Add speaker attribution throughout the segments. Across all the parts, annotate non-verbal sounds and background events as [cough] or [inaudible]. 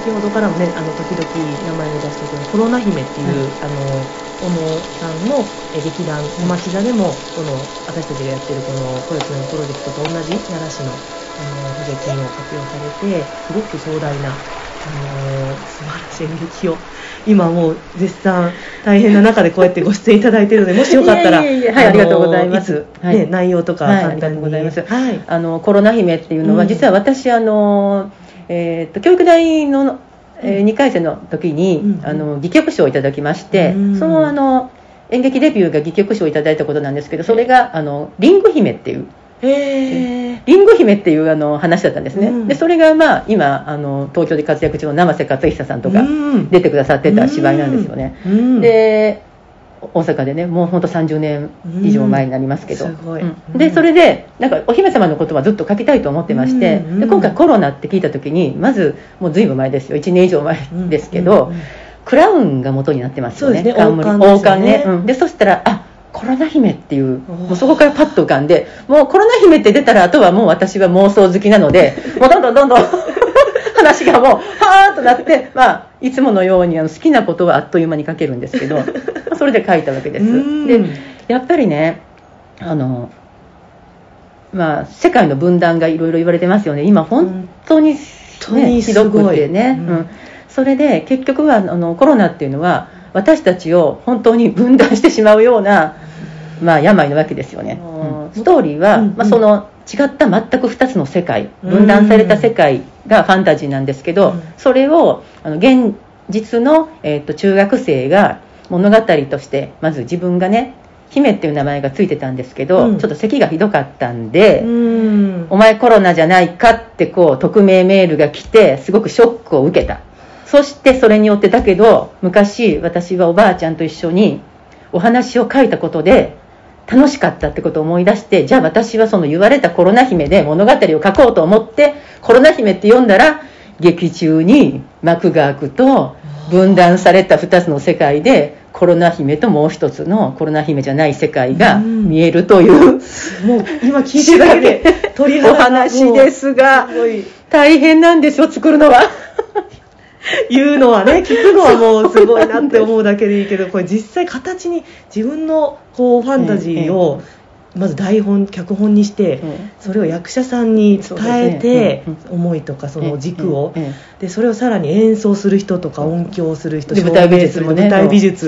Speaker 1: 先ほどからもねあの時々名前を出してくるコロナ姫っていう、あの小野さんのえ劇団小町座でもこの私たちがやってるこのコレクションプロジェクトと同じ奈良市のあの補助金を活用されてすごく壮大なあの素晴らしい演劇を今もう絶賛大変な中でこうやってご出演いただいているので [laughs] もしよかったら
Speaker 2: はい
Speaker 1: の
Speaker 2: ありがとうございます。
Speaker 1: つ
Speaker 2: はい。
Speaker 1: ね、内容とか
Speaker 2: はい、ありがとうございます。
Speaker 1: はい。
Speaker 2: あのコロナ姫っていうのは、
Speaker 1: うん。
Speaker 2: 実は私あの、えーっと教育大の、え2回生の時に、
Speaker 1: うん
Speaker 2: あの戯曲賞をいただきまして、
Speaker 1: うん
Speaker 2: そのあの演劇デビューが戯曲賞をいただいたことなんですけど、それがあのリンゴ姫っていう。リンゴ姫っていうあの話だったんですね、
Speaker 1: うん。
Speaker 2: でそれが、まあ、今あの東京で活躍中の生瀬勝久さんとか
Speaker 1: うん。
Speaker 2: 出てくださってた芝居なんですよね、
Speaker 1: うん。
Speaker 2: で大阪でねもう本当30年以上前になりますけど、
Speaker 1: うん
Speaker 2: うん。でそれでなんかお姫様のことはずっと書きたいと思ってまして、
Speaker 1: うんうん。
Speaker 2: で今回コロナって聞いた時にまずもう随分前ですよ。1年以上前ですけど、
Speaker 1: うんうんうん。
Speaker 2: クラウンが元になってますよね。
Speaker 1: ね
Speaker 2: 冠
Speaker 1: 王冠ね。
Speaker 2: でそしたらあコロナ姫っていうもうそこからパッと浮かんでもうコロナ姫って出たらあとはもう私は妄想好きなのでもうどんどんどんどん話がもうはーっとなって、まあ、いつものようにあの好きなことはあっという間に書けるんですけど [laughs] それで書いたわけです。
Speaker 1: うん。
Speaker 2: でやっぱりねあのまあ、世界の分断がいろいろ言われてますよね、今、本当に,、ね
Speaker 1: 本当に
Speaker 2: ひどくてね、
Speaker 1: うん。
Speaker 2: うん。それで結局はあのコロナっていうのは、私たちを本当に分断してしまうような、まあ、病なわけですよね、
Speaker 1: うん
Speaker 2: うん。ストーリーは、
Speaker 1: うん。
Speaker 2: まあ、その違った全く2つの世界、
Speaker 1: うん。
Speaker 2: 分断された世界がファンタジーなんですけど、
Speaker 1: うん。
Speaker 2: それをあの現実の、えー、と中学生が物語として、まず自分がね、姫っていう名前がついてたんですけど、
Speaker 1: うん。
Speaker 2: ちょっと咳がひどかったんで、
Speaker 1: うん。
Speaker 2: お前コロナじゃないかってこう匿名メールが来てすごくショックを受けた。そしてそれによってだけど昔私はおばあちゃんと一緒にお話を書いたことで楽しかったってことを思い出してじゃあ私はその言われたコロナ姫で物語を書こうと思ってコロナ姫って読んだら劇中に幕が開くと分断された2つの世界でコロナ姫ともう一つのコロナ姫じゃない世界が見えるという
Speaker 1: もう今聞いてるだけで鳥肌
Speaker 2: お
Speaker 1: が
Speaker 2: 話ですが大変なんですよ作るのは [laughs]
Speaker 1: 言うのはね [laughs] 聞くのはもうすごいなって思うだけでいいけどこれ実際形に自分のこうファンタジーをまず台本脚本にして
Speaker 2: うん
Speaker 1: それを役者さんに伝えて思いとかその軸を。でそれをさらに演奏する人とか音響する人
Speaker 2: で舞台美術もね。
Speaker 1: 舞台美術。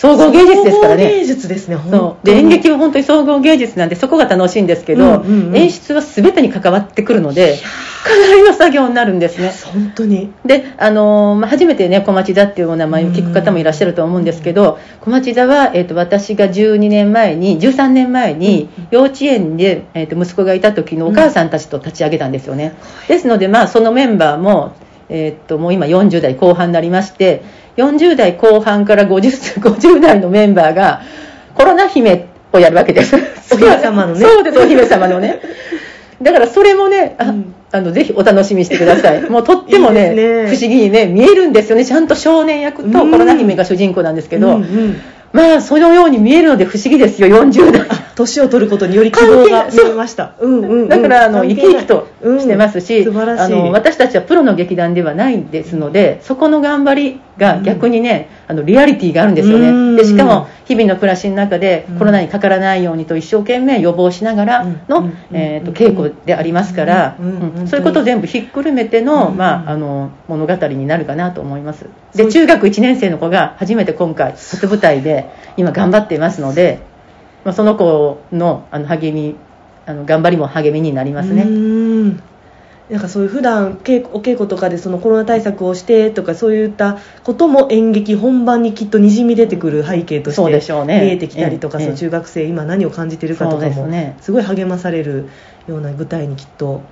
Speaker 2: 総合芸術ですから
Speaker 1: 総合芸
Speaker 2: ね
Speaker 1: 術ですね
Speaker 2: で演
Speaker 1: に
Speaker 2: 劇は本当に総合芸術なんでそこが楽しいんですけど、演出は全てに関わってくるのでかなりの作業になるんですね。
Speaker 1: 本当に。
Speaker 2: で、あのーまあ、初めてね小町座っていうお名前を聞く方もいらっしゃると思うんですけど小町座は、えー、と私が12年前に13年前に幼稚園で、えー、と息子がいた時のお母さんたちと立ち上げたんですよね、ですので、まあ、そのメンバーも,、えー、ともう今40代後半になりまして40代後半から 50, 50代のメンバーがコロナ姫をやるわけです。
Speaker 1: お姫様のね。[laughs]
Speaker 2: そうですお姫様のねだからそれもね、あ
Speaker 1: うん。
Speaker 2: あのぜひお楽しみにしてください。[laughs] もうとってもね
Speaker 1: いいね。
Speaker 2: 不思議にね見えるんですよね。ちゃんと少年役と
Speaker 1: うん。
Speaker 2: コロナ姫が主人公なんですけど、
Speaker 1: うんうん。
Speaker 2: まあそのように見えるので不思議ですよ。40代
Speaker 1: 年を取ることにより希望が見えました。うんうんうん。
Speaker 2: だからあの生き生きと
Speaker 1: うん。
Speaker 2: してますし、
Speaker 1: 素晴らしい。
Speaker 2: あの私たちはプロの劇団ではないですのでそこの頑張りが逆にね、あのリアリティがあるんですよ
Speaker 1: うん。
Speaker 2: ねでしかも日々の暮らしの中で
Speaker 1: うん。
Speaker 2: コロナにかからないようにと一生懸命予防しながらの、
Speaker 1: うん。
Speaker 2: えー、と稽古でありますから、
Speaker 1: うん。うん。
Speaker 2: うん。そういうことを全部ひっくるめての,、
Speaker 1: うん。
Speaker 2: まあ、あの物語になるかなと思います。で中学1年生の子が初めて今回初舞台で今頑張っていますので、まあ、その子のあの励みあの頑張りも励みになりますね、
Speaker 1: うん。なんかそういう普段稽古お稽古とかでそのコロナ対策をしてとかそういったことも演劇本番にきっとにじみ出てくる背景として見えてきたりとか、
Speaker 2: ええ
Speaker 1: その中学生今何を感じてるかとかも
Speaker 2: です
Speaker 1: ごい励まされるような舞台にきっと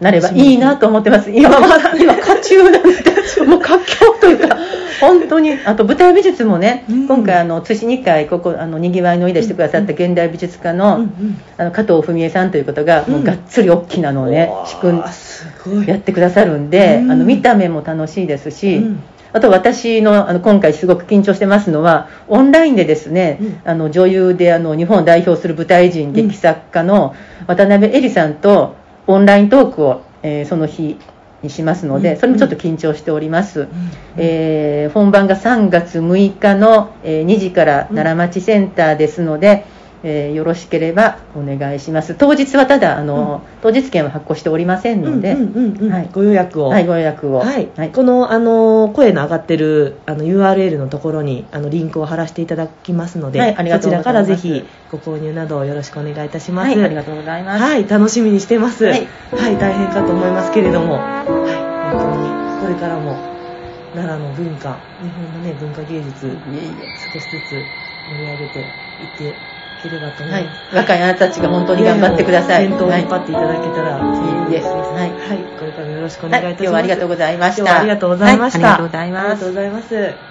Speaker 2: なればいいなと思ってます。今まだ今 [laughs] 渦中なんでもう活況というか本当にあと舞台美術もね、
Speaker 1: うん。
Speaker 2: 今回あの津市2回ここあのにぎわいのいでしてくださった現代美術家の,、
Speaker 1: うんうん。
Speaker 2: あの加藤文江さんという方が、もうがっつり大きなのをね仕組んやってくださるんで、
Speaker 1: うん。
Speaker 2: あの見た目も楽しいですし、
Speaker 1: うん。
Speaker 2: あと私のあの今回すごく緊張してますのはオンラインでですね、
Speaker 1: うん。
Speaker 2: あの女優であの日本を代表する舞台人、
Speaker 1: ん
Speaker 2: 劇作家の渡辺恵里さんとオンライントークを、えーその日にしますので、
Speaker 1: うん。
Speaker 2: それもちょっと緊張しております、
Speaker 1: うん。
Speaker 2: えー本番が3月6日の、えー2時から奈良町センターですので、えーよろしければお願いします。当日はただあの、当日券は発行しておりませんので、
Speaker 1: ご予約を、
Speaker 2: はい、ご予約を、
Speaker 1: はい。
Speaker 2: はい。
Speaker 1: このあの声の上がってるあの URL のところにあのリンクを貼らせていただきますので、
Speaker 2: はいありがとうございます。
Speaker 1: そちらからぜひご購入などをよろしくお願いいたします。
Speaker 2: はいありがとうございます、
Speaker 1: はい、楽しみにしてます。
Speaker 2: は
Speaker 1: はいい、大変かと思いますけれども、はい、本当にこれからも奈良の文化、日本のね文化芸術、少しずつ盛り上げていっていければと思
Speaker 2: いい
Speaker 1: ます。、
Speaker 2: 若いあなたたちが本当に頑張ってください。
Speaker 1: 先頭を
Speaker 2: はい
Speaker 1: 引っ張っていただけたら、
Speaker 2: いいえ
Speaker 1: です。
Speaker 2: はい
Speaker 1: はい、これからもよろしくお
Speaker 2: はい、
Speaker 1: 願いいたします。
Speaker 2: 今日はありがとうございました。
Speaker 1: 今日はありがとうございました。
Speaker 2: はいありがとうございます
Speaker 1: ありがとう。ございます。